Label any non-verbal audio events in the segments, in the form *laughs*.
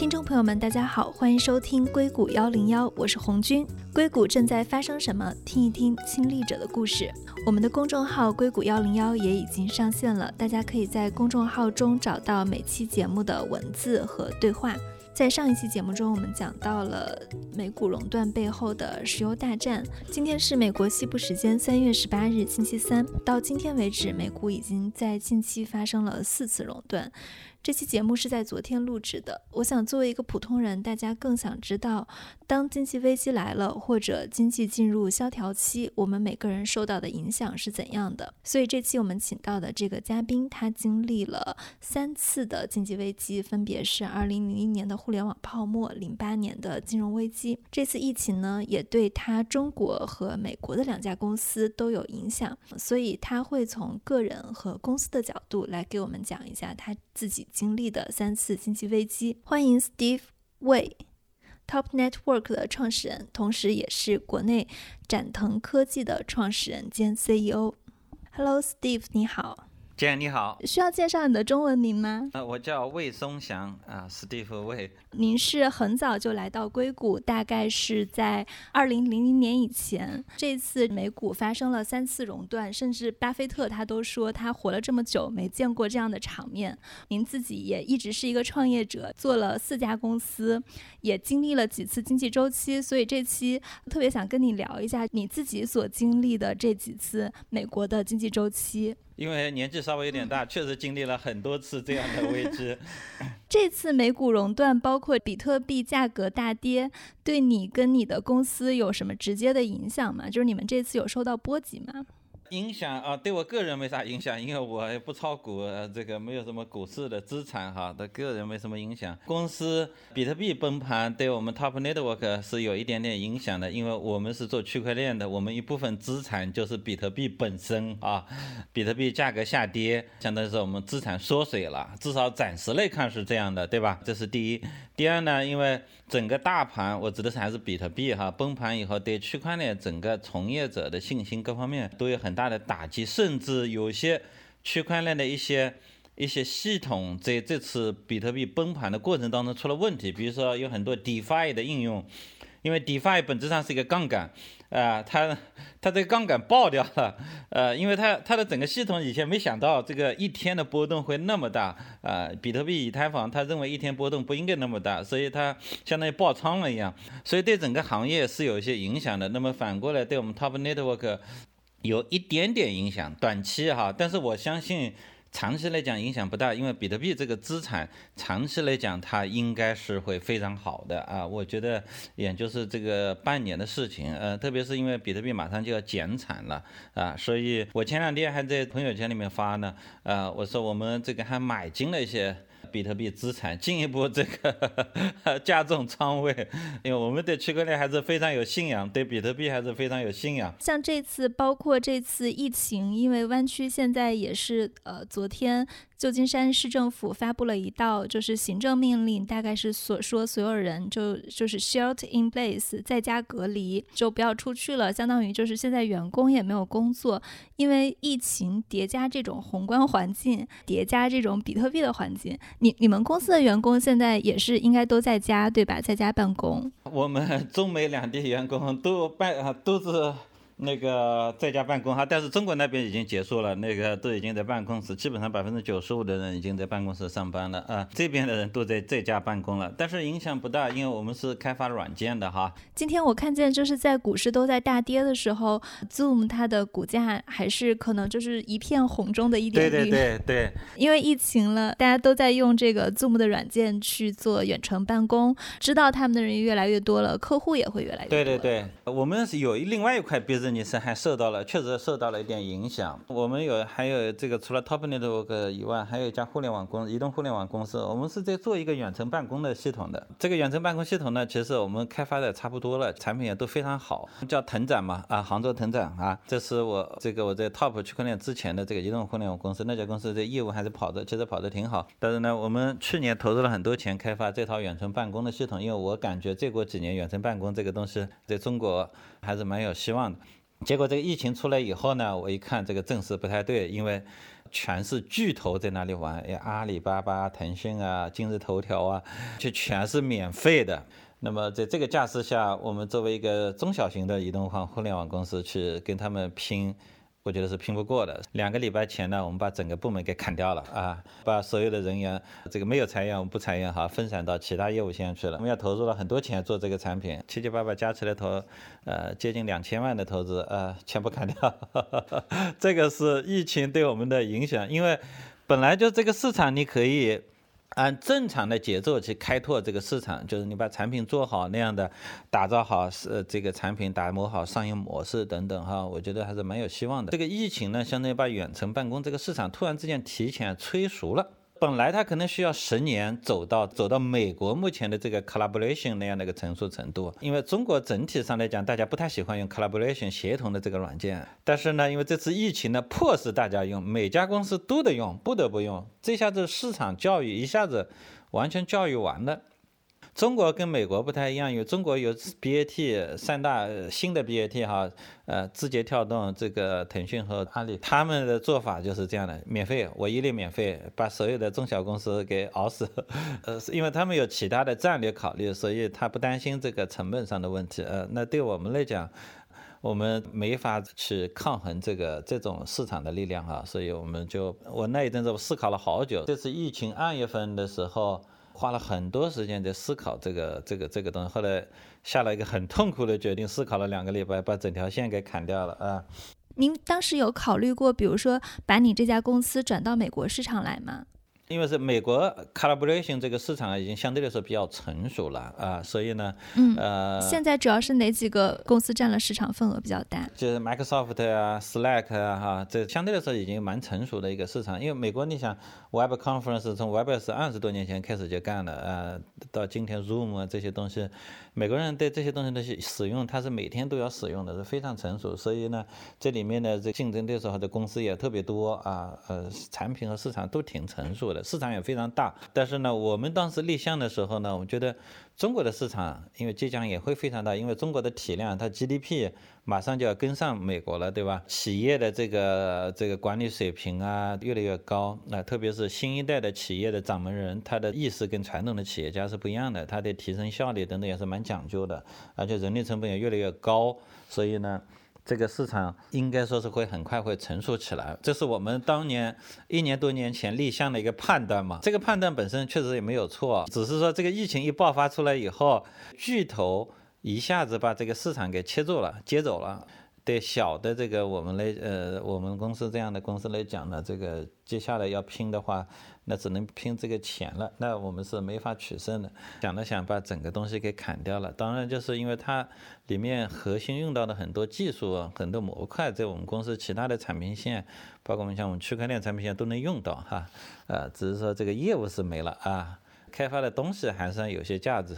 听众朋友们，大家好，欢迎收听硅谷幺零幺，我是红军。硅谷正在发生什么？听一听亲历者的故事。我们的公众号硅谷幺零幺也已经上线了，大家可以在公众号中找到每期节目的文字和对话。在上一期节目中，我们讲到了美股熔断背后的石油大战。今天是美国西部时间三月十八日星期三，到今天为止，美股已经在近期发生了四次熔断。这期节目是在昨天录制的。我想作为一个普通人，大家更想知道，当经济危机来了，或者经济进入萧条期，我们每个人受到的影响是怎样的。所以这期我们请到的这个嘉宾，他经历了三次的经济危机，分别是2000年的互联网泡沫、08年的金融危机。这次疫情呢，也对他中国和美国的两家公司都有影响，所以他会从个人和公司的角度来给我们讲一下他自己。经历的三次经济危机。欢迎 Steve Wei，Top Network 的创始人，同时也是国内展腾科技的创始人兼 CEO。Hello，Steve，你好。姐你好，需要介绍你的中文名吗？呃，我叫魏松祥啊，史蒂夫魏。您是很早就来到硅谷，大概是在二零零零年以前。这次美股发生了三次熔断，甚至巴菲特他都说他活了这么久没见过这样的场面。您自己也一直是一个创业者，做了四家公司，也经历了几次经济周期，所以这期特别想跟你聊一下你自己所经历的这几次美国的经济周期。因为年纪稍微有点大，确实经历了很多次这样的危机。*laughs* 这次美股熔断，包括比特币价格大跌，对你跟你的公司有什么直接的影响吗？就是你们这次有受到波及吗？影响啊，对我个人没啥影响，因为我也不炒股，这个没有什么股市的资产哈，对个人没什么影响。公司比特币崩盘对我们 Top Network 是有一点点影响的，因为我们是做区块链的，我们一部分资产就是比特币本身啊。比特币价格下跌，相当于是我们资产缩水了，至少暂时来看是这样的，对吧？这是第一。第二呢，因为整个大盘，我指的是还是比特币哈，崩盘以后对区块链整个从业者的信心各方面都有很大大的打击，甚至有些区块链的一些一些系统在这次比特币崩盘的过程当中出了问题，比如说有很多 DeFi 的应用。因为 DeFi 本质上是一个杠杆，啊，它它这个杠杆爆掉了，呃，因为它它的整个系统以前没想到这个一天的波动会那么大，啊，比特币、以太坊，他认为一天波动不应该那么大，所以它相当于爆仓了一样，所以对整个行业是有一些影响的。那么反过来对我们 Top Network 有一点点影响，短期哈，但是我相信。长期来讲影响不大，因为比特币这个资产长期来讲它应该是会非常好的啊，我觉得也就是这个半年的事情，呃，特别是因为比特币马上就要减产了啊，所以我前两天还在朋友圈里面发呢，呃，我说我们这个还买进了一些。比特币资产进一步这个 *laughs* 加重仓位，因为我们对区块链还是非常有信仰，对比特币还是非常有信仰。像这次，包括这次疫情，因为湾区现在也是呃，昨天。旧金山市政府发布了一道就是行政命令，大概是所说所有人就就是 shelter in place，在家隔离，就不要出去了。相当于就是现在员工也没有工作，因为疫情叠加这种宏观环境，叠加这种比特币的环境。你你们公司的员工现在也是应该都在家对吧？在家办公。我们中美两地员工都办都是。那个在家办公哈，但是中国那边已经结束了，那个都已经在办公室，基本上百分之九十五的人已经在办公室上班了啊。这边的人都在在家办公了，但是影响不大，因为我们是开发软件的哈。今天我看见就是在股市都在大跌的时候，Zoom 它的股价还是可能就是一片红中的一点绿。对对对对。因为疫情了，大家都在用这个 Zoom 的软件去做远程办公，知道他们的人越来越多了，客户也会越来越多。对对对，我们是有另外一块 business。你是还受到了，确实受到了一点影响。我们有还有这个除了 Top Network 以外，还有一家互联网公移动互联网公司，我们是在做一个远程办公的系统的。这个远程办公系统呢，其实我们开发的差不多了，产品也都非常好，叫腾展嘛，啊，杭州腾展啊，这是我这个我在 Top 区块链之前的这个移动互联网公司，那家公司的业务还是跑的，其实跑的挺好。但是呢，我们去年投入了很多钱开发这套远程办公的系统，因为我感觉再过几年远程办公这个东西在中国还是蛮有希望的。结果这个疫情出来以后呢，我一看这个阵势不太对，因为全是巨头在那里玩，阿里巴巴、腾讯啊、今日头条啊，就全是免费的。那么在这个架势下，我们作为一个中小型的移动化互联网公司去跟他们拼。我觉得是拼不过的。两个礼拜前呢，我们把整个部门给砍掉了啊，把所有的人员，这个没有裁员，我们不裁员哈，分散到其他业务线去了。我们要投入了很多钱做这个产品，七七八八加起来投，呃，接近两千万的投资，呃，全部砍掉。*laughs* 这个是疫情对我们的影响，因为本来就这个市场你可以。按正常的节奏去开拓这个市场，就是你把产品做好那样的，打造好是这个产品，打磨好商业模式等等哈，我觉得还是蛮有希望的。这个疫情呢，相当于把远程办公这个市场突然之间提前催熟了。本来它可能需要十年走到走到美国目前的这个 collaboration 那样的一个成熟程度，因为中国整体上来讲，大家不太喜欢用 collaboration 协同的这个软件。但是呢，因为这次疫情呢，迫使大家用，每家公司都得用，不得不用，这下子市场教育一下子完全教育完了。中国跟美国不太一样，因为中国有 BAT 三大新的 BAT 哈，呃，字节跳动、这个腾讯和阿里，他们的做法就是这样的，免费，我一律免费，把所有的中小公司给熬死。呃，因为他们有其他的战略考虑，所以他不担心这个成本上的问题。呃，那对我们来讲，我们没法去抗衡这个这种市场的力量哈，所以我们就我那一阵子我思考了好久，这次疫情二月份的时候。花了很多时间在思考这个这个这个东西，后来下了一个很痛苦的决定，思考了两个礼拜，把整条线给砍掉了啊。您当时有考虑过，比如说把你这家公司转到美国市场来吗？因为是美国 collaboration 这个市场已经相对来说比较成熟了啊，所以呢，嗯，呃，现在主要是哪几个公司占了市场份额比较大？就是 Microsoft 啊，Slack 啊，哈，这相对来说已经蛮成熟的一个市场。因为美国你想，Web Conference 从 Webex 二十多年前开始就干了啊，到今天 Zoom 啊这些东西，美国人对这些东西的使用，他是每天都要使用的，是非常成熟。所以呢，这里面的这竞争对手或者公司也特别多啊，呃，产品和市场都挺成熟的。市场也非常大，但是呢，我们当时立项的时候呢，我觉得中国的市场因为即将也会非常大，因为中国的体量，它 GDP 马上就要跟上美国了，对吧？企业的这个这个管理水平啊越来越高，那特别是新一代的企业的掌门人，他的意识跟传统的企业家是不一样的，他的提升效率等等也是蛮讲究的，而且人力成本也越来越高，所以呢。这个市场应该说是会很快会成熟起来，这是我们当年一年多年前立项的一个判断嘛。这个判断本身确实也没有错，只是说这个疫情一爆发出来以后，巨头一下子把这个市场给切住了，接走了。对小的这个我们来呃，我们公司这样的公司来讲呢，这个接下来要拼的话，那只能拼这个钱了。那我们是没法取胜的。想了想，把整个东西给砍掉了。当然，就是因为它里面核心用到的很多技术、很多模块，在我们公司其他的产品线，包括我们像我们区块链产品线都能用到哈。呃，只是说这个业务是没了啊，开发的东西还算有些价值。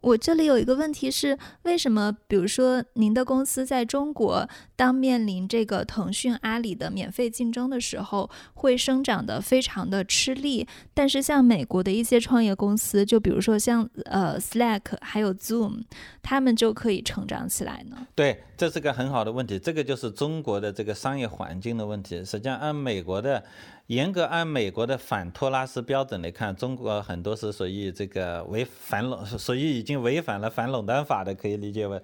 我这里有一个问题是，为什么比如说您的公司在中国当面临这个腾讯、阿里的免费竞争的时候，会生长的非常的吃力，但是像美国的一些创业公司，就比如说像呃 Slack 还有 Zoom，他们就可以成长起来呢？对，这是个很好的问题，这个就是中国的这个商业环境的问题。实际上，按美国的。严格按美国的反托拉斯标准来看，中国很多是属于这个违反垄，属于已经违反了反垄断法的，可以理解为，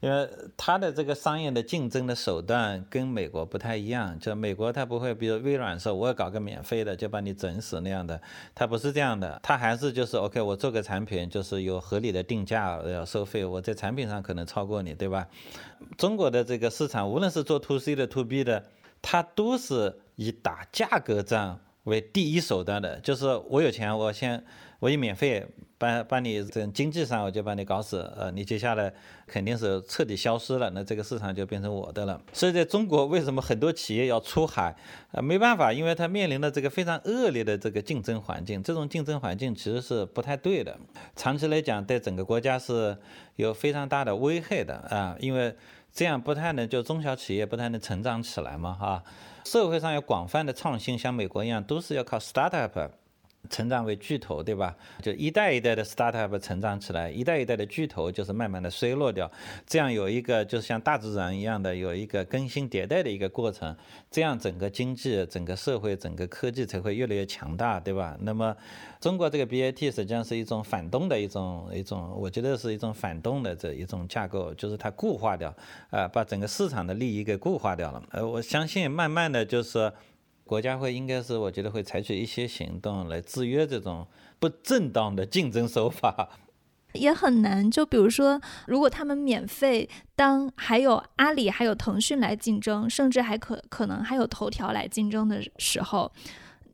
因为它的这个商业的竞争的手段跟美国不太一样。就美国它不会，比如微软说我要搞个免费的就把你整死那样的，它不是这样的，它还是就是 OK，我做个产品就是有合理的定价要收费，我在产品上可能超过你，对吧？中国的这个市场，无论是做 to C 的 to B 的，它都是。以打价格战为第一手段的，就是我有钱，我先我以免费把把你这经济上我就把你搞死，呃，你接下来肯定是彻底消失了，那这个市场就变成我的了。所以在中国，为什么很多企业要出海？啊，没办法，因为它面临的这个非常恶劣的这个竞争环境，这种竞争环境其实是不太对的，长期来讲对整个国家是有非常大的危害的啊，因为这样不太能就中小企业不太能成长起来嘛，哈。社会上有广泛的创新，像美国一样，都是要靠 startup 成长为巨头，对吧？就一代一代的 startup 成长起来，一代一代的巨头就是慢慢的衰落掉，这样有一个就是像大自然一样的有一个更新迭代的一个过程，这样整个经济、整个社会、整个科技才会越来越强大，对吧？那么中国这个 BAT 实际上是一种反动的一种一种，我觉得是一种反动的这一种架构，就是它固化掉，啊，把整个市场的利益给固化掉了。呃，我相信慢慢的就是。国家会应该是，我觉得会采取一些行动来制约这种不正当的竞争手法，*laughs* 也很难。就比如说，如果他们免费，当还有阿里、还有腾讯来竞争，甚至还可可能还有头条来竞争的时候，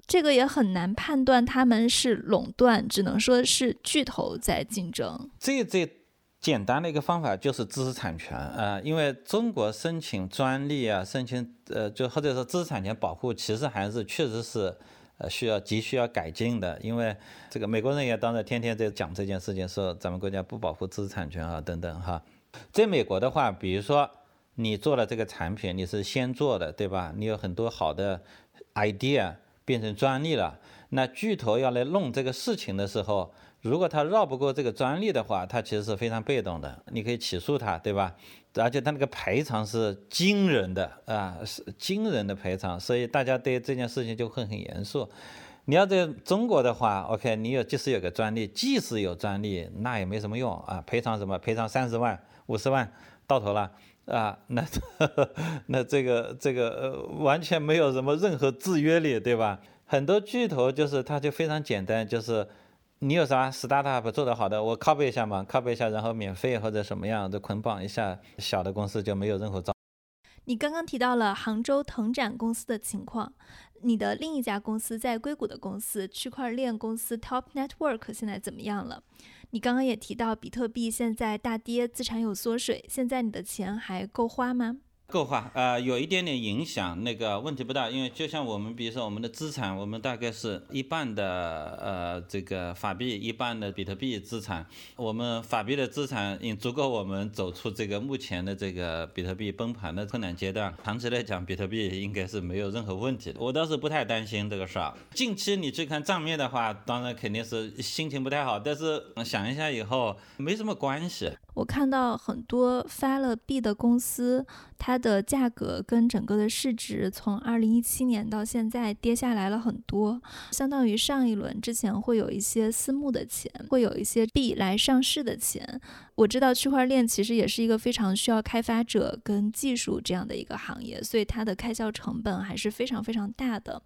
这个也很难判断他们是垄断，只能说是巨头在竞争。这这。简单的一个方法就是知识产权啊，因为中国申请专利啊，申请呃，就或者说知识产权保护，其实还是确实是呃需要急需要改进的。因为这个美国人也当然天天在讲这件事情，说咱们国家不保护知识产权啊等等哈。在美国的话，比如说你做了这个产品，你是先做的对吧？你有很多好的 idea 变成专利了，那巨头要来弄这个事情的时候。如果他绕不过这个专利的话，他其实是非常被动的。你可以起诉他，对吧？而且他那个赔偿是惊人的啊，是惊人的赔偿。所以大家对这件事情就会很严肃。你要在中国的话，OK，你有即使有个专利，即使有专利，那也没什么用啊。赔偿什么？赔偿三十万、五十万，到头了啊。那 *laughs* 那这个这个呃，完全没有什么任何制约力，对吧？很多巨头就是他就非常简单，就是。你有啥 startup 做得好的，我 copy 一下嘛，copy 一下，然后免费或者什么样的捆绑一下，小的公司就没有任何招。你刚刚提到了杭州腾展公司的情况，你的另一家公司在硅谷的公司区块链公司 Top Network 现在怎么样了？你刚刚也提到比特币现在大跌，资产有缩水，现在你的钱还够花吗？够花，呃，有一点点影响，那个问题不大，因为就像我们，比如说我们的资产，我们大概是一半的呃这个法币，一半的比特币资产，我们法币的资产已足够我们走出这个目前的这个比特币崩盘的困难阶段。长期来讲，比特币应该是没有任何问题的，我倒是不太担心这个事儿。近期你去看账面的话，当然肯定是心情不太好，但是想一下以后没什么关系。我看到很多发了币的公司，它的价格跟整个的市值从二零一七年到现在跌下来了很多，相当于上一轮之前会有一些私募的钱，会有一些币来上市的钱。我知道区块链其实也是一个非常需要开发者跟技术这样的一个行业，所以它的开销成本还是非常非常大的。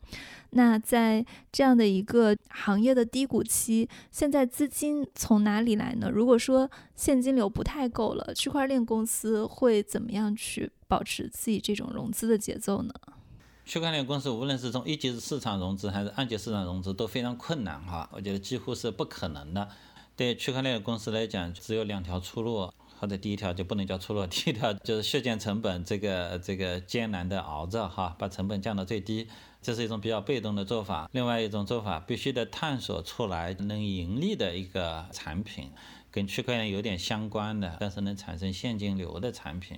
那在这样的一个行业的低谷期，现在资金从哪里来呢？如果说现金流不太够了，区块链公司会怎么样去保持自己这种融资的节奏呢？区块链公司无论是从一级市场融资还是二级市场融资都非常困难哈，我觉得几乎是不可能的。对区块链公司来讲，只有两条出路，或者第一条就不能叫出路，*laughs* 第一条就是削减成本，这个这个艰难的熬着哈，把成本降到最低，这是一种比较被动的做法。另外一种做法，必须得探索出来能盈利的一个产品，跟区块链有点相关的，但是能产生现金流的产品。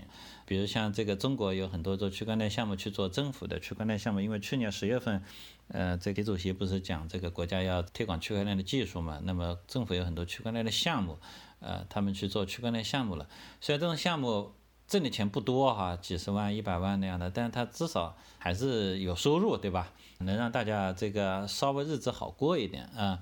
比如像这个中国有很多做区块链项目去做政府的区块链项目，因为去年十月份。呃，这习主席不是讲这个国家要推广区块链的技术嘛？那么政府有很多区块链的项目，呃，他们去做区块链项目了。虽然这种项目挣的钱不多哈，几十万、一百万那样的，但是它至少还是有收入，对吧？能让大家这个稍微日子好过一点啊。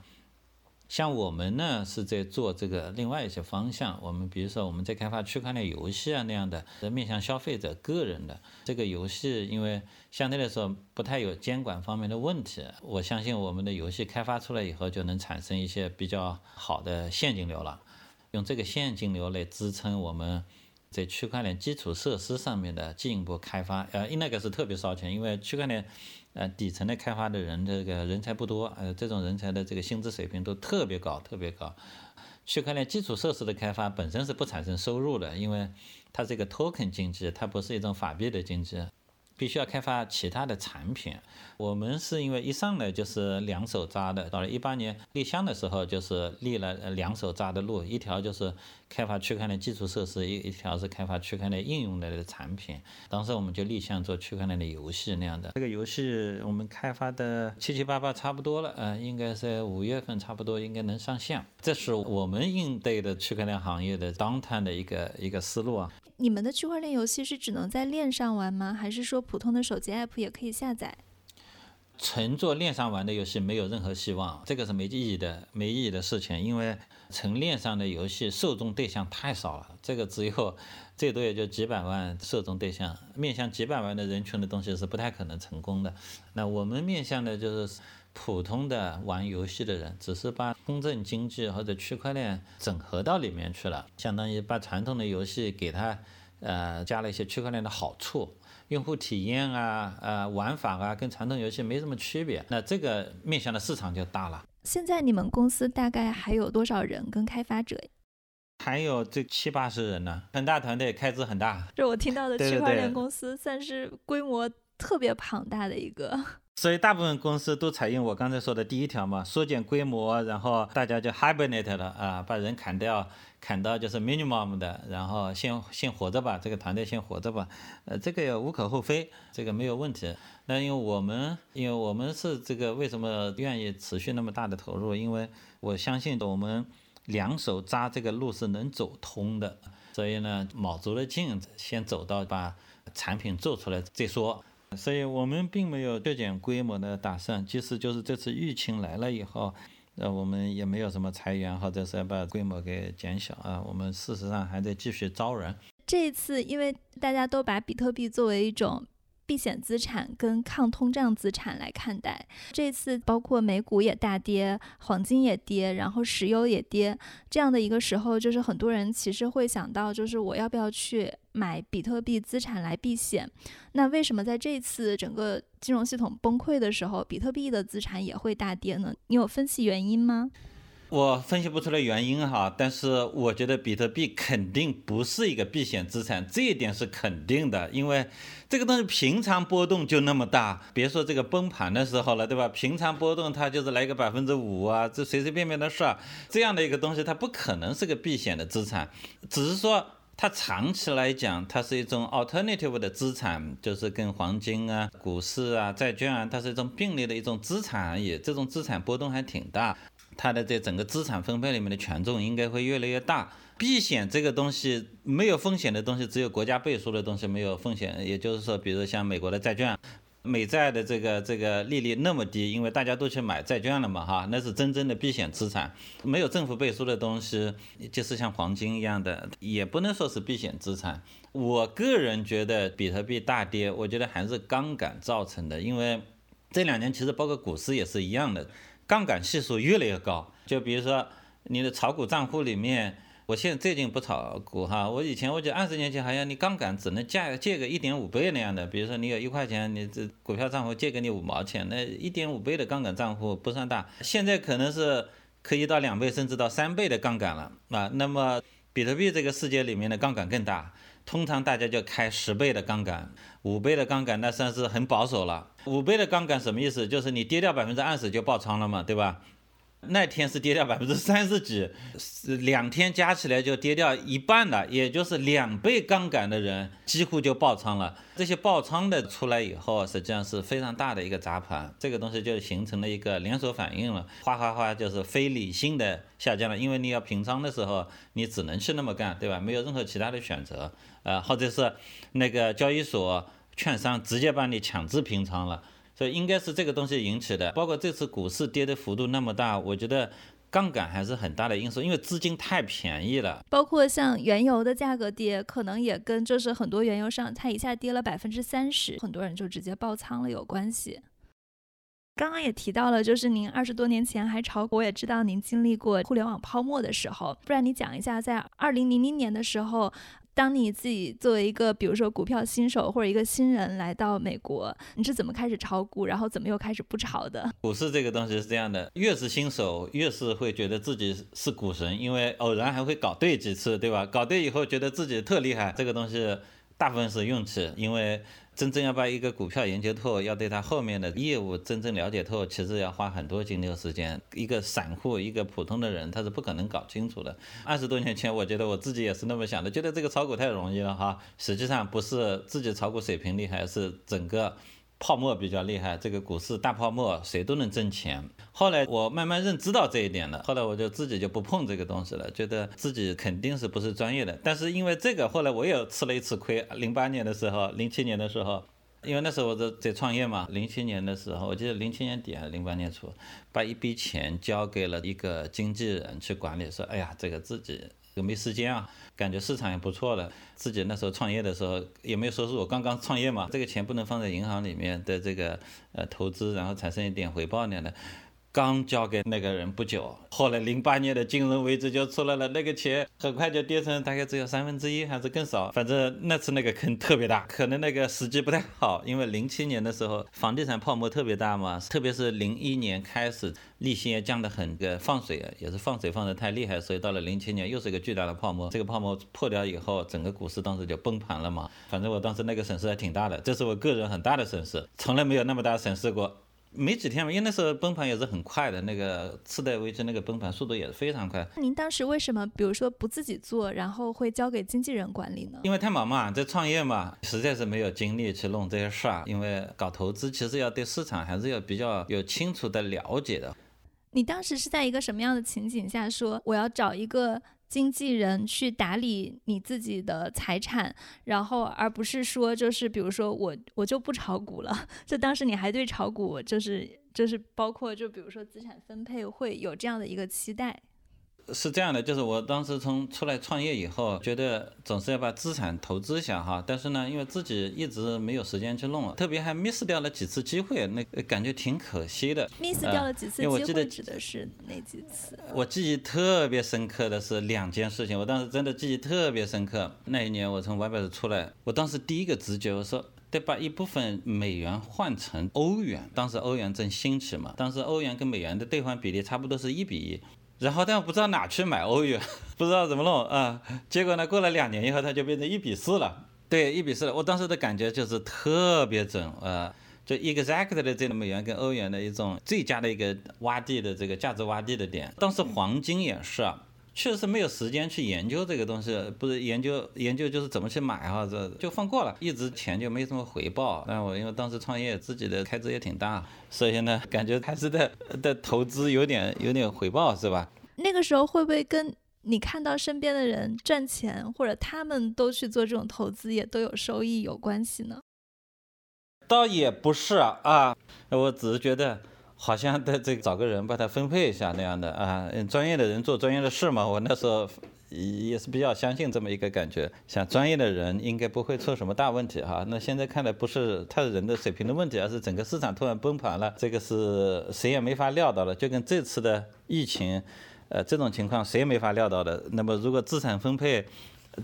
像我们呢是在做这个另外一些方向，我们比如说我们在开发区块链游戏啊那样的，面向消费者个人的。这个游戏，因为相对来说不太有监管方面的问题，我相信我们的游戏开发出来以后就能产生一些比较好的现金流了，用这个现金流来支撑我们在区块链基础设施上面的进一步开发，呃，那个是特别烧钱，因为区块链。呃，底层的开发的人，这个人才不多，呃，这种人才的这个薪资水平都特别高，特别高。区块链基础设施的开发本身是不产生收入的，因为它是一个 token 经济，它不是一种法币的经济。必须要开发其他的产品。我们是因为一上来就是两手扎的，到了一八年立项的时候就是立了两手扎的路，一条就是开发区块链基础设施，一一条是开发区块链应用类的产品。当时我们就立项做区块链的游戏那样的。这个游戏我们开发的七七八八差不多了，呃，应该在五月份差不多应该能上线。这是我们应对的区块链行业的当探的一个一个思路啊。你们的区块链游戏是只能在链上玩吗？还是说普通的手机 app 也可以下载？纯做链上玩的游戏没有任何希望，这个是没意义的、没意义的事情。因为纯链上的游戏受众对象太少了，这个只有最多也就几百万受众对象，面向几百万的人群的东西是不太可能成功的。那我们面向的就是普通的玩游戏的人，只是把公正经济或者区块链整合到里面去了，相当于把传统的游戏给它呃加了一些区块链的好处。用户体验啊，呃，玩法啊，跟传统游戏没什么区别，那这个面向的市场就大了。现在你们公司大概还有多少人跟开发者？还有这七八十人呢，很大团队，开支很大。这我听到的区块链公司算是规模特别庞大的一个。*laughs* 所以大部分公司都采用我刚才说的第一条嘛，缩减规模，然后大家就 hibernate 了啊，把人砍掉。砍到就是 minimum 的，然后先先活着吧，这个团队先活着吧，呃，这个也无可厚非，这个没有问题。那因为我们，因为我们是这个为什么愿意持续那么大的投入？因为我相信的我们两手扎这个路是能走通的，所以呢，卯足了劲先走到把产品做出来再说。所以我们并没有削减规模的打算，即使就是这次疫情来了以后。那，我们也没有什么裁员，或者是把规模给减小啊。我们事实上还在继续招人。这一次，因为大家都把比特币作为一种。避险资产跟抗通胀资产来看待，这次包括美股也大跌，黄金也跌，然后石油也跌，这样的一个时候，就是很多人其实会想到，就是我要不要去买比特币资产来避险？那为什么在这次整个金融系统崩溃的时候，比特币的资产也会大跌呢？你有分析原因吗？我分析不出来原因哈，但是我觉得比特币肯定不是一个避险资产，这一点是肯定的，因为这个东西平常波动就那么大，别说这个崩盘的时候了，对吧？平常波动它就是来个百分之五啊，这随随便便的事儿，这样的一个东西它不可能是个避险的资产，只是说它长期来讲它是一种 alternative 的资产，就是跟黄金啊、股市啊、债券啊，它是一种并列的一种资产而已，这种资产波动还挺大。它的这整个资产分配里面的权重应该会越来越大。避险这个东西没有风险的东西，只有国家背书的东西没有风险。也就是说，比如像美国的债券，美债的这个这个利率那么低，因为大家都去买债券了嘛，哈，那是真正的避险资产。没有政府背书的东西，就是像黄金一样的，也不能说是避险资产。我个人觉得比特币大跌，我觉得还是杠杆造成的，因为这两年其实包括股市也是一样的。杠杆系数越来越高，就比如说你的炒股账户里面，我现在最近不炒股哈，我以前我觉得二十年前好像你杠杆只能借借个一点五倍那样的，比如说你有一块钱，你这股票账户借给你五毛钱，那一点五倍的杠杆账户不算大，现在可能是可以到两倍甚至到三倍的杠杆了啊。那么比特币这个世界里面的杠杆更大，通常大家就开十倍的杠杆。五倍的杠杆那算是很保守了。五倍的杠杆什么意思？就是你跌掉百分之二十就爆仓了嘛，对吧？那天是跌掉百分之三十几，两天加起来就跌掉一半了，也就是两倍杠杆的人几乎就爆仓了。这些爆仓的出来以后，实际上是非常大的一个砸盘，这个东西就形成了一个连锁反应了，哗哗哗就是非理性的下降了。因为你要平仓的时候，你只能去那么干，对吧？没有任何其他的选择，呃，或者是那个交易所。券商直接帮你强制平仓了，所以应该是这个东西引起的。包括这次股市跌的幅度那么大，我觉得杠杆还是很大的因素，因为资金太便宜了。包括像原油的价格跌，可能也跟就是很多原油上它一下跌了百分之三十，很多人就直接爆仓了有关系。刚刚也提到了，就是您二十多年前还炒股，也知道您经历过互联网泡沫的时候，不然你讲一下，在二零零零年的时候。当你自己作为一个，比如说股票新手或者一个新人来到美国，你是怎么开始炒股，然后怎么又开始不炒的？股市这个东西是这样的，越是新手，越是会觉得自己是股神，因为偶然还会搞对几次，对吧？搞对以后觉得自己特厉害，这个东西大部分是运气，因为真正要把一个股票研究透，要对它后面的业务真正了解透，其实要花很多精力和时间。一个散户，一个普通的人，他是不可能搞清楚的。二十多年前，我觉得我自己也是那么想的，觉得这个炒股太容易了哈。实际上不是自己炒股水平厉害，是整个。泡沫比较厉害，这个股市大泡沫，谁都能挣钱。后来我慢慢认知到这一点了，后来我就自己就不碰这个东西了，觉得自己肯定是不是专业的。但是因为这个，后来我也吃了一次亏。零八年的时候，零七年的时候，因为那时候我在在创业嘛，零七年的时候，我记得零七年底还是零八年初，把一笔钱交给了一个经纪人去管理，说，哎呀，这个自己。又没时间啊，感觉市场也不错了，自己那时候创业的时候也没有收入，我刚刚创业嘛，这个钱不能放在银行里面的这个呃投资，然后产生一点回报那样的。刚交给那个人不久，后来零八年的金融危机就出来了，那个钱很快就跌成大概只有三分之一还是更少，反正那次那个坑特别大，可能那个时机不太好，因为零七年的时候房地产泡沫特别大嘛，*laughs* 特别是零一年开始利息也降得很，个放水也是放水放得太厉害，所以到了零七年又是一个巨大的泡沫，这个泡沫破掉以后，整个股市当时就崩盘了嘛，反正我当时那个损失还挺大的，这是我个人很大的损失，从来没有那么大损失过。没几天嘛，因为那时候崩盘也是很快的，那个次贷危机那个崩盘速度也是非常快。您当时为什么，比如说不自己做，然后会交给经纪人管理呢？因为太忙嘛，在创业嘛，实在是没有精力去弄这些事儿。因为搞投资其实要对市场还是要比较有清楚的了解的。你当时是在一个什么样的情景下说我要找一个？经纪人去打理你自己的财产，然后而不是说就是比如说我我就不炒股了。*laughs* 就当时你还对炒股就是就是包括就比如说资产分配会有这样的一个期待。是这样的，就是我当时从出来创业以后，觉得总是要把资产投资一下哈，但是呢，因为自己一直没有时间去弄，特别还 miss 掉了几次机会，那感觉挺可惜的。miss 掉了几次机会，指的是哪几次？我记忆特别深刻的是两件事情，我当时真的记忆特别深刻。那一年我从外边出来，我当时第一个直觉我说得把一部分美元换成欧元，当时欧元正兴起嘛，当时欧元跟美元的兑换比例差不多是一比一。然后，但我不知道哪去买欧元，*laughs* 不知道怎么弄啊。结果呢，过了两年以后，它就变成一比四了。对，一比四了。我当时的感觉就是特别准啊，就 exact 的这个美元跟欧元的一种最佳的一个洼地的这个价值洼地的点。当时黄金也是啊。确实没有时间去研究这个东西，不是研究研究就是怎么去买哈，这就放过了，一直钱就没什么回报。那我因为当时创业，自己的开支也挺大，所以呢，感觉还是在在投资有点有点回报，是吧？那个时候会不会跟你看到身边的人赚钱，或者他们都去做这种投资，也都有收益有关系呢？倒也不是啊，我只是觉得。好像在这找个人把它分配一下那样的啊，专业的人做专业的事嘛。我那时候也是比较相信这么一个感觉，像专业的人应该不会出什么大问题哈。那现在看来不是他人的水平的问题，而是整个市场突然崩盘了，这个是谁也没法料到的。就跟这次的疫情，呃，这种情况谁也没法料到的。那么如果资产分配，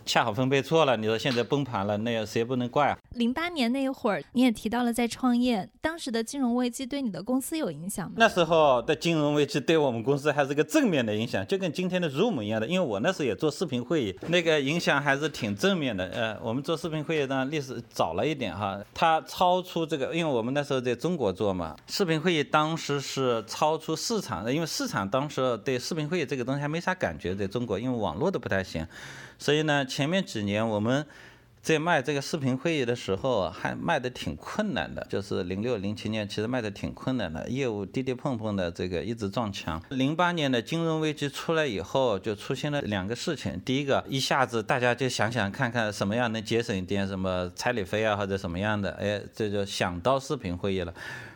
恰好分配错了，你说现在崩盘了，那谁也不能怪啊？零八年那一会儿，你也提到了在创业，当时的金融危机对你的公司有影响吗？那时候的金融危机对我们公司还是个正面的影响，就跟今天的 Zoom 一样的，因为我那时候也做视频会议，那个影响还是挺正面的。呃，我们做视频会议呢历史早了一点哈，它超出这个，因为我们那时候在中国做嘛，视频会议当时是超出市场的，因为市场当时对视频会议这个东西还没啥感觉，在中国，因为网络都不太行。所以呢，前面几年我们在卖这个视频会议的时候，还卖的挺困难的。就是零六、零七年，其实卖的挺困难的，业务跌跌碰碰的，这个一直撞墙。零八年的金融危机出来以后，就出现了两个事情。第一个，一下子大家就想想看看什么样能节省一点什么彩礼费啊，或者什么样的，哎，这就想到视频会议了。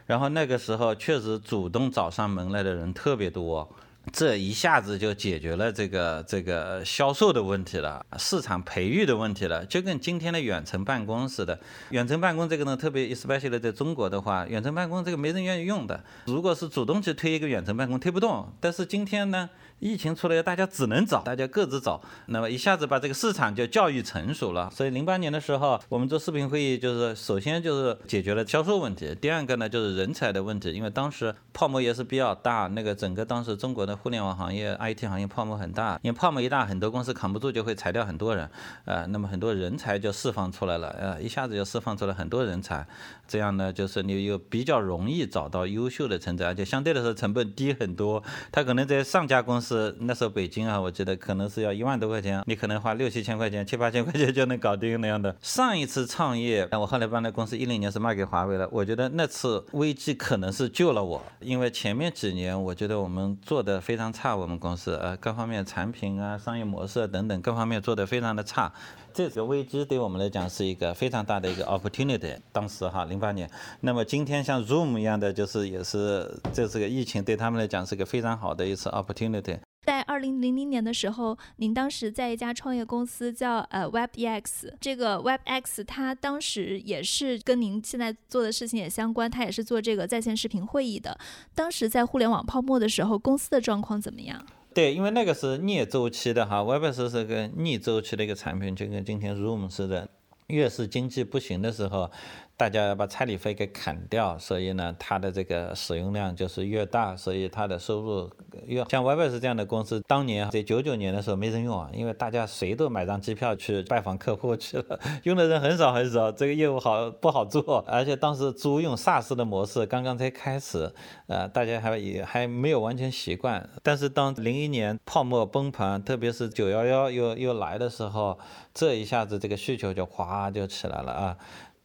然后那个时候确实主动找上门来的人特别多。这一下子就解决了这个这个销售的问题了，市场培育的问题了，就跟今天的远程办公似的。远程办公这个呢，特别 especially 在中国的话，远程办公这个没人愿意用的。如果是主动去推一个远程办公，推不动。但是今天呢？疫情出来，大家只能找，大家各自找，那么一下子把这个市场就教育成熟了。所以零八年的时候，我们做视频会议，就是首先就是解决了销售问题，第二个呢就是人才的问题，因为当时泡沫也是比较大，那个整个当时中国的互联网行业、IT 行业泡沫很大，因为泡沫一大，很多公司扛不住就会裁掉很多人，呃，那么很多人才就释放出来了，呃，一下子就释放出了很多人才，这样呢，就是你又比较容易找到优秀的成才，而且相对来说成本低很多。他可能在上家公司是那时候北京啊，我记得可能是要一万多块钱，你可能花六七千块钱、七八千块钱就能搞定那样的。上一次创业，我后来办的公司一零年是卖给华为了，我觉得那次危机可能是救了我，因为前面几年我觉得我们做的非常差，我们公司呃各方面产品啊、商业模式等等各方面做的非常的差。这个危机对我们来讲是一个非常大的一个 opportunity。当时哈，零八年，那么今天像 Zoom 一样的，就是也是这是个疫情对他们来讲是个非常好的一次 opportunity。在二零零零年的时候，您当时在一家创业公司叫呃 WebEx，这个 WebEx 它当时也是跟您现在做的事情也相关，它也是做这个在线视频会议的。当时在互联网泡沫的时候，公司的状况怎么样？对，因为那个是逆周期的哈，Webex 是个逆周期的一个产品，就跟今天 Room 似的，越是经济不行的时候。大家要把差旅费给砍掉，所以呢，它的这个使用量就是越大，所以它的收入越像 Webex 这样的公司，当年在九九年的时候没人用啊，因为大家谁都买张机票去拜访客户去了，*laughs* 用的人很少很少，这个业务好不好做？而且当时租用 SaaS 的模式刚刚才开始，呃，大家还也还没有完全习惯。但是当零一年泡沫崩盘，特别是九幺幺又又来的时候，这一下子这个需求就哗就起来了啊。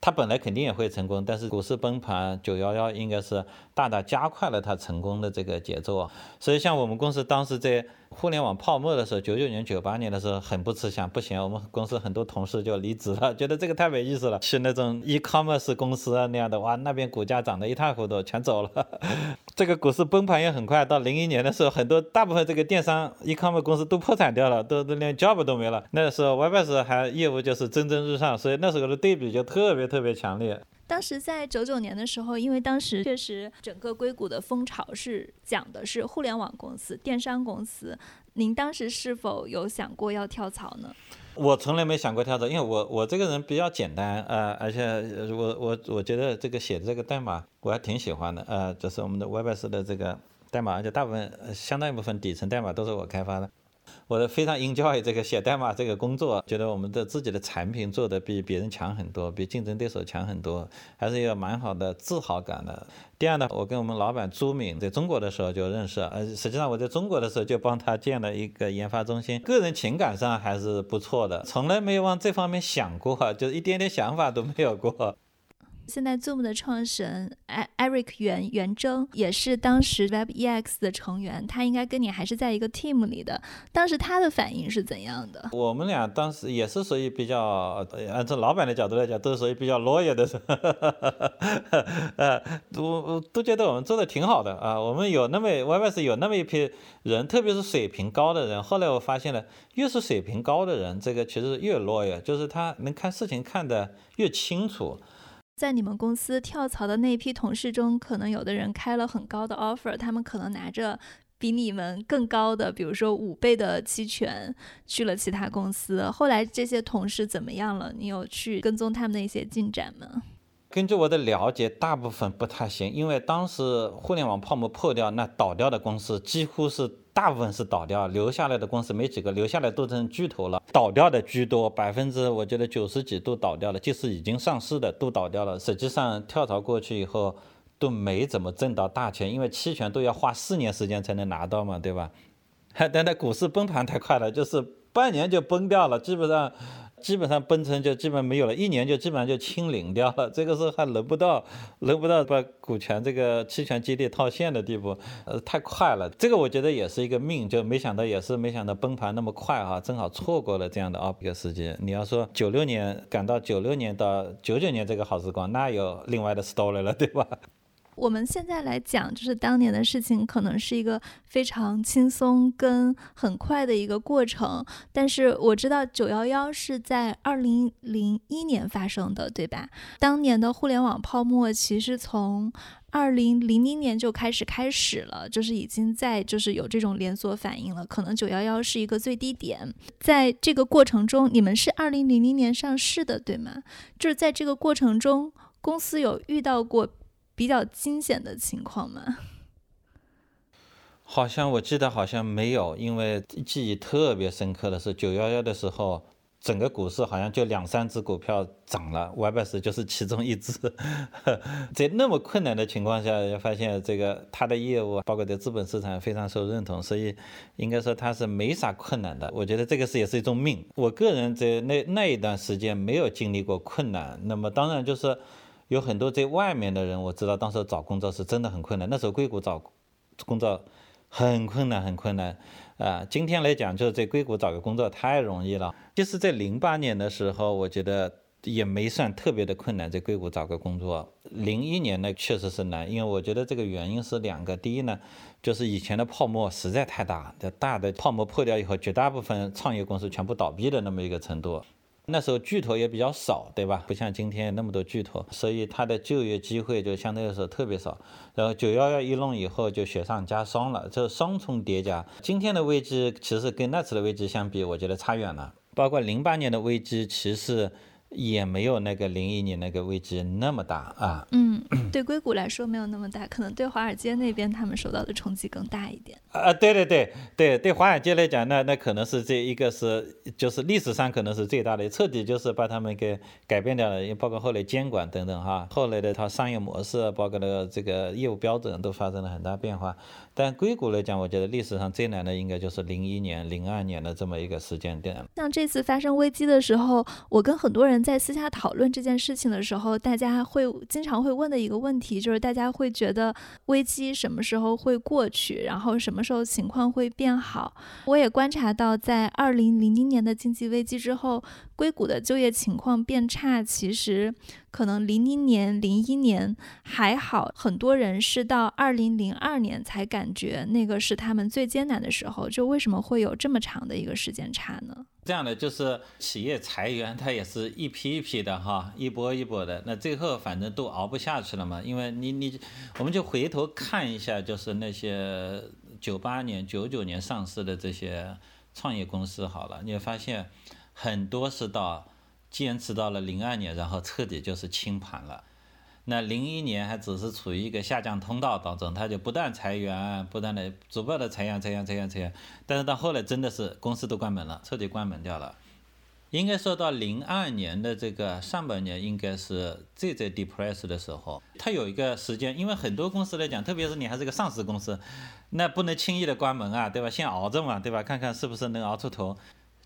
它本来肯定也会成功，但是股市崩盘，九幺幺应该是大大加快了它成功的这个节奏啊。所以像我们公司当时在。互联网泡沫的时候，九九年、九八年的时候很不吃香，不行，我们公司很多同事就离职了，觉得这个太没意思了。去那种 e-commerce 公司啊那样的，哇，那边股价涨得一塌糊涂，全走了。这个股市崩盘也很快，到零一年的时候，很多大部分这个电商 e-commerce 公司都破产掉了，都都连 job 都没了。那个时候 Webex 还业务就是蒸蒸日上，所以那时候的对比就特别特别强烈。当时在九九年的时候，因为当时确实整个硅谷的风潮是讲的是互联网公司、电商公司，您当时是否有想过要跳槽呢？我从来没想过跳槽，因为我我这个人比较简单，呃，而且我我我觉得这个写的这个代码我还挺喜欢的，呃，就是我们的 Webex 的这个代码，而且大部分相当一部分底层代码都是我开发的。我非常 enjoy 这个写代码这个工作，觉得我们的自己的产品做的比别人强很多，比竞争对手强很多，还是有蛮好的自豪感的。第二呢，我跟我们老板朱敏在中国的时候就认识，呃，实际上我在中国的时候就帮他建了一个研发中心，个人情感上还是不错的，从来没有往这方面想过，就是一点点想法都没有过。现在 Zoom 的创始人艾 Eric 袁袁征也是当时 WebEx 的成员，他应该跟你还是在一个 team 里的。当时他的反应是怎样的？我们俩当时也是属于比较，按照老板的角度来讲，都是属于比较 loyal 的，*laughs* 呃，都都觉得我们做的挺好的啊。我们有那么 WebEx 有那么一批人，特别是水平高的人。后来我发现了，越是水平高的人，这个其实越 loyal，就是他能看事情看得越清楚。在你们公司跳槽的那批同事中，可能有的人开了很高的 offer，他们可能拿着比你们更高的，比如说五倍的期权去了其他公司。后来这些同事怎么样了？你有去跟踪他们的一些进展吗？根据我的了解，大部分不太行，因为当时互联网泡沫破掉，那倒掉的公司几乎是。大部分是倒掉，留下来的公司没几个，留下来都成巨头了。倒掉的居多，百分之我觉得九十几都倒掉了，就是已经上市的都倒掉了。实际上跳槽过去以后都没怎么挣到大钱，因为期权都要花四年时间才能拿到嘛，对吧？*laughs* 但那股市崩盘太快了，就是半年就崩掉了，基本上。基本上崩成就基本没有了，一年就基本上就清零掉了。这个时候还轮不到，轮不到把股权这个期权激励套现的地步，呃，太快了。这个我觉得也是一个命，就没想到也是没想到崩盘那么快哈，正好错过了这样的奥比克时机。你要说九六年赶到九六年到九九年这个好时光，那有另外的 story 了，对吧？我们现在来讲，就是当年的事情，可能是一个非常轻松跟很快的一个过程。但是我知道九幺幺是在二零零一年发生的，对吧？当年的互联网泡沫其实从二零零零年就开始开始了，就是已经在就是有这种连锁反应了。可能九幺幺是一个最低点，在这个过程中，你们是二零零零年上市的，对吗？就是在这个过程中，公司有遇到过。比较惊险的情况吗？好像我记得好像没有，因为记忆特别深刻的是九幺幺的时候，整个股市好像就两三只股票涨了，YBS 就是其中一只。*laughs* 在那么困难的情况下，发现这个它的业务包括在资本市场非常受认同，所以应该说它是没啥困难的。我觉得这个是也是一种命。我个人在那那一段时间没有经历过困难，那么当然就是有很多在外面的人，我知道当时找工作是真的很困难。那时候硅谷找工作。很困难，很困难，啊，今天来讲就是在硅谷找个工作太容易了。其实，在零八年的时候，我觉得也没算特别的困难，在硅谷找个工作。零一年呢，确实是难，因为我觉得这个原因是两个。第一呢，就是以前的泡沫实在太大，这大的泡沫破掉以后，绝大部分创业公司全部倒闭的那么一个程度。那时候巨头也比较少，对吧？不像今天那么多巨头，所以它的就业机会就相对来说特别少。然后九幺幺一弄以后，就雪上加霜了，这双重叠加。今天的危机其实跟那次的危机相比，我觉得差远了。包括零八年的危机，其实。也没有那个零一年那个位置那么大啊。嗯，对硅谷来说没有那么大，可能对华尔街那边他们受到的冲击更大一点。啊，对对对对对，华尔街来讲，那那可能是这一个是就是历史上可能是最大的，彻底就是把他们给改变掉了，也包括后来监管等等哈，后来的它商业模式，包括那个这个业务标准都发生了很大变化。但硅谷来讲，我觉得历史上最难的应该就是零一年、零二年的这么一个时间点。像这次发生危机的时候，我跟很多人在私下讨论这件事情的时候，大家会经常会问的一个问题，就是大家会觉得危机什么时候会过去，然后什么时候情况会变好？我也观察到，在二零零零年的经济危机之后。硅谷的就业情况变差，其实可能零零年、零一年还好，很多人是到二零零二年才感觉那个是他们最艰难的时候。就为什么会有这么长的一个时间差呢？这样的就是企业裁员，它也是一批一批的哈，一波一波的。那最后反正都熬不下去了嘛，因为你你，我们就回头看一下，就是那些九八年、九九年上市的这些创业公司好了，你会发现。很多是到坚持到了零二年，然后彻底就是清盘了。那零一年还只是处于一个下降通道当中，他就不断裁员，不断的逐步的裁员、裁员、裁员、裁员。但是到后来真的是公司都关门了，彻底关门掉了。应该说到零二年的这个上半年，应该是最最 depressed 的时候。它有一个时间，因为很多公司来讲，特别是你还是个上市公司，那不能轻易的关门啊，对吧？先熬着嘛，对吧？看看是不是能熬出头。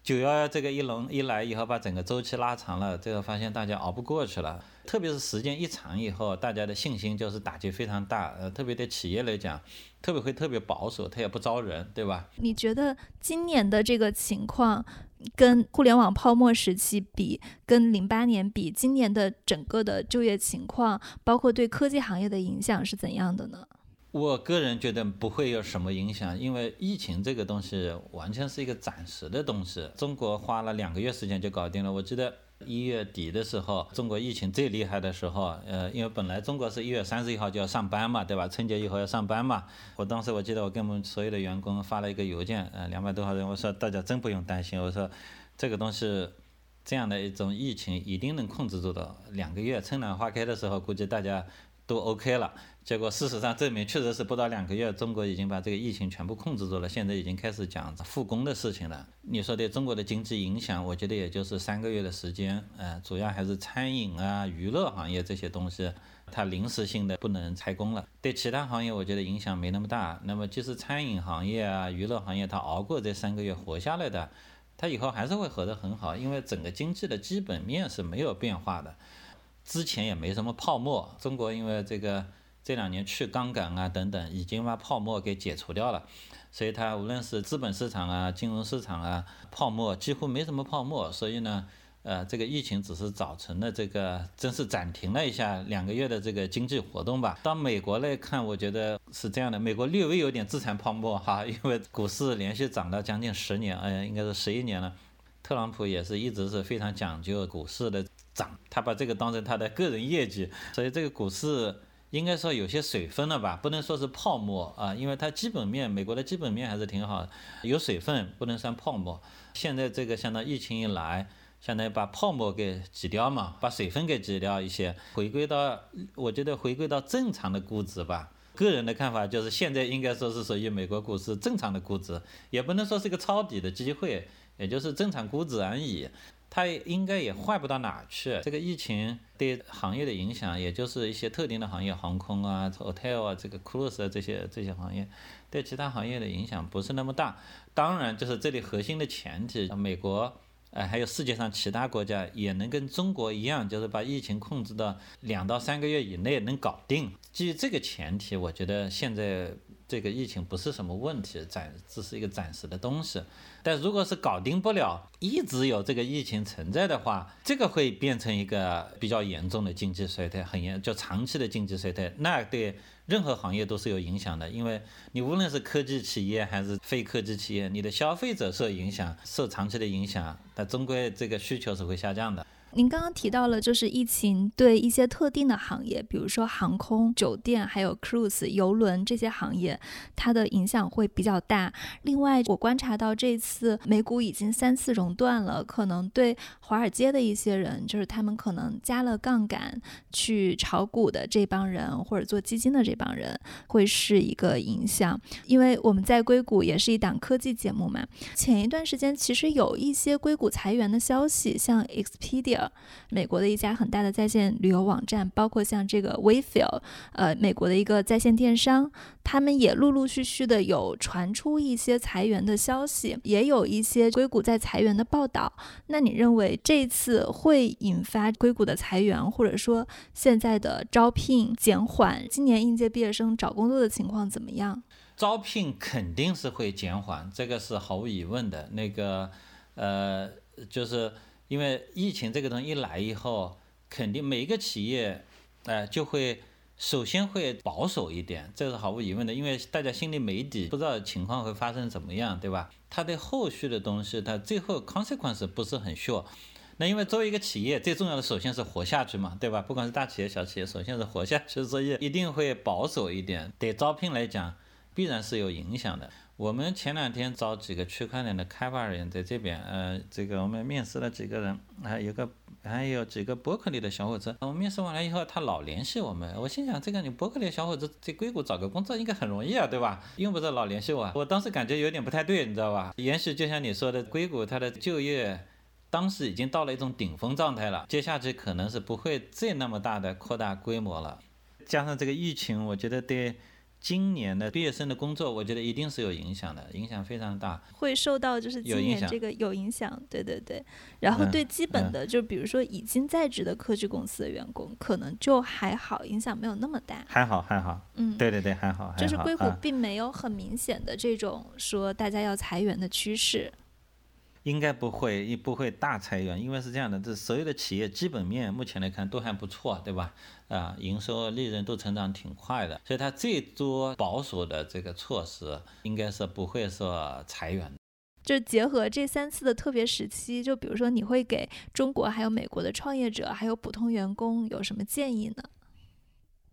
九幺幺这个一龙一来以后，把整个周期拉长了，最后发现大家熬不过去了。特别是时间一长以后，大家的信心就是打击非常大。呃，特别对企业来讲，特别会特别保守，他也不招人，对吧？你觉得今年的这个情况，跟互联网泡沫时期比，跟零八年比，今年的整个的就业情况，包括对科技行业的影响是怎样的呢？我个人觉得不会有什么影响，因为疫情这个东西完全是一个暂时的东西。中国花了两个月时间就搞定了。我记得一月底的时候，中国疫情最厉害的时候，呃，因为本来中国是一月三十一号就要上班嘛，对吧？春节以后要上班嘛。我当时我记得我给我们所有的员工发了一个邮件，呃，两百多号人，我说大家真不用担心，我说这个东西这样的一种疫情一定能控制住的。两个月春暖花开的时候，估计大家都 OK 了。结果事实上证明，确实是不到两个月，中国已经把这个疫情全部控制住了。现在已经开始讲复工的事情了。你说对中国的经济影响，我觉得也就是三个月的时间。呃，主要还是餐饮啊、娱乐行业这些东西，它临时性的不能开工了。对其他行业，我觉得影响没那么大。那么就是餐饮行业啊、娱乐行业，它熬过这三个月活下来的，它以后还是会活得很好，因为整个经济的基本面是没有变化的。之前也没什么泡沫，中国因为这个。这两年去杠杆啊等等，已经把泡沫给解除掉了，所以它无论是资本市场啊、金融市场啊，泡沫几乎没什么泡沫。所以呢，呃，这个疫情只是造成的这个，真是暂停了一下两个月的这个经济活动吧。到美国来看，我觉得是这样的，美国略微有点资产泡沫哈，*laughs* 因为股市连续涨了将近十年，哎，应该是十一年了。特朗普也是一直是非常讲究股市的涨，他把这个当成他的个人业绩，所以这个股市。应该说有些水分了吧，不能说是泡沫啊，因为它基本面，美国的基本面还是挺好，有水分，不能算泡沫。现在这个相当疫情一来，相当于把泡沫给挤掉嘛，把水分给挤掉一些，回归到我觉得回归到正常的估值吧，个人的看法就是，现在应该说是属于美国股市正常的估值，也不能说是一个抄底的机会，也就是正常估值而已。它应该也坏不到哪去。这个疫情对行业的影响，也就是一些特定的行业，航空啊、hotel 啊、这个 cruise 啊这些这些行业，对其他行业的影响不是那么大。当然，就是这里核心的前提，美国。呃，还有世界上其他国家也能跟中国一样，就是把疫情控制到两到三个月以内能搞定。基于这个前提，我觉得现在这个疫情不是什么问题，暂只是一个暂时的东西。但如果是搞定不了，一直有这个疫情存在的话，这个会变成一个比较严重的经济衰退，很严，就长期的经济衰退，那对。任何行业都是有影响的，因为你无论是科技企业还是非科技企业，你的消费者受影响，受长期的影响，但终归这个需求是会下降的。您刚刚提到了，就是疫情对一些特定的行业，比如说航空、酒店，还有 cruise 游轮这些行业，它的影响会比较大。另外，我观察到这次美股已经三次熔断了，可能对华尔街的一些人，就是他们可能加了杠杆去炒股的这帮人，或者做基金的这帮人，会是一个影响。因为我们在硅谷也是一档科技节目嘛，前一段时间其实有一些硅谷裁员的消息，像 Expedia。美国的一家很大的在线旅游网站，包括像这个 Wayfair，呃，美国的一个在线电商，他们也陆陆续续的有传出一些裁员的消息，也有一些硅谷在裁员的报道。那你认为这次会引发硅谷的裁员，或者说现在的招聘减缓？今年应届毕业生找工作的情况怎么样？招聘肯定是会减缓，这个是毫无疑问的。那个，呃，就是。因为疫情这个东西一来以后，肯定每一个企业，哎，就会首先会保守一点，这是毫无疑问的。因为大家心里没底，不知道情况会发生怎么样，对吧？它对后续的东西，它最后 consequence 不是很 sure。那因为作为一个企业，最重要的首先是活下去嘛，对吧？不管是大企业、小企业，首先是活下去，所以一定会保守一点。对招聘来讲，必然是有影响的。我们前两天找几个区块链的开发人在这边，呃，这个我们面试了几个人，还有个还有几个伯克利的小伙子。我们面试完了以后，他老联系我们，我心想，这个你伯克利小伙子在硅谷找个工作应该很容易啊，对吧？用不着老联系我。我当时感觉有点不太对，你知道吧？也许就像你说的，硅谷它的就业当时已经到了一种顶峰状态了，接下去可能是不会再那么大的扩大规模了。加上这个疫情，我觉得对。今年的毕业生的工作，我觉得一定是有影响的，影响非常大，会受到就是今年这个有影响，对对对。然后对基本的，就比如说已经在职的科技公司的员工，可能就还好，影响没有那么大。还好还好，嗯，对对对，还好。就是硅谷并没有很明显的这种说大家要裁员的趋势。应该不会，也不会大裁员，因为是这样的，这所有的企业基本面目前来看都还不错，对吧？啊，营收、利润都成长挺快的，所以它最多保守的这个措施，应该是不会说裁员。就结合这三次的特别时期，就比如说，你会给中国还有美国的创业者还有普通员工有什么建议呢？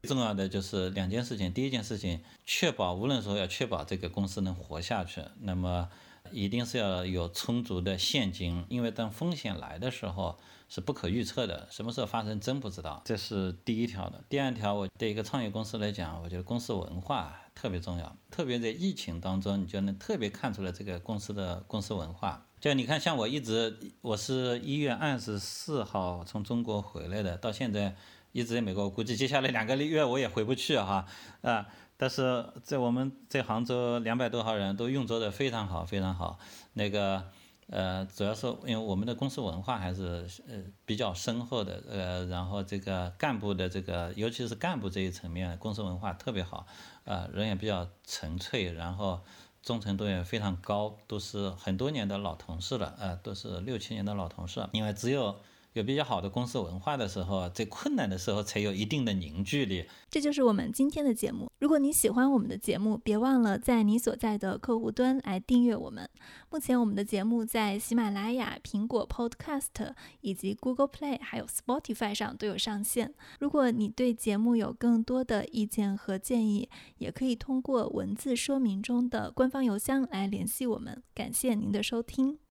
重要的就是两件事情，第一件事情，确保无论说要确保这个公司能活下去，那么。一定是要有充足的现金，因为当风险来的时候是不可预测的，什么时候发生真不知道。这是第一条的。第二条，我对一个创业公司来讲，我觉得公司文化特别重要，特别在疫情当中，你就能特别看出来这个公司的公司文化。就你看，像我一直，我是一月二十四号从中国回来的，到现在一直在美国，估计接下来两个月我也回不去哈啊。但是在我们在杭州两百多号人都运作的非常好，非常好。那个呃，主要是因为我们的公司文化还是呃比较深厚的，呃，然后这个干部的这个，尤其是干部这一层面，公司文化特别好，呃，人也比较纯粹，然后忠诚度也非常高，都是很多年的老同事了，呃，都是六七年的老同事。因为只有有比较好的公司文化的时候，在困难的时候才有一定的凝聚力。这就是我们今天的节目。如果你喜欢我们的节目，别忘了在你所在的客户端来订阅我们。目前我们的节目在喜马拉雅、苹果 Podcast 以及 Google Play 还有 Spotify 上都有上线。如果你对节目有更多的意见和建议，也可以通过文字说明中的官方邮箱来联系我们。感谢您的收听。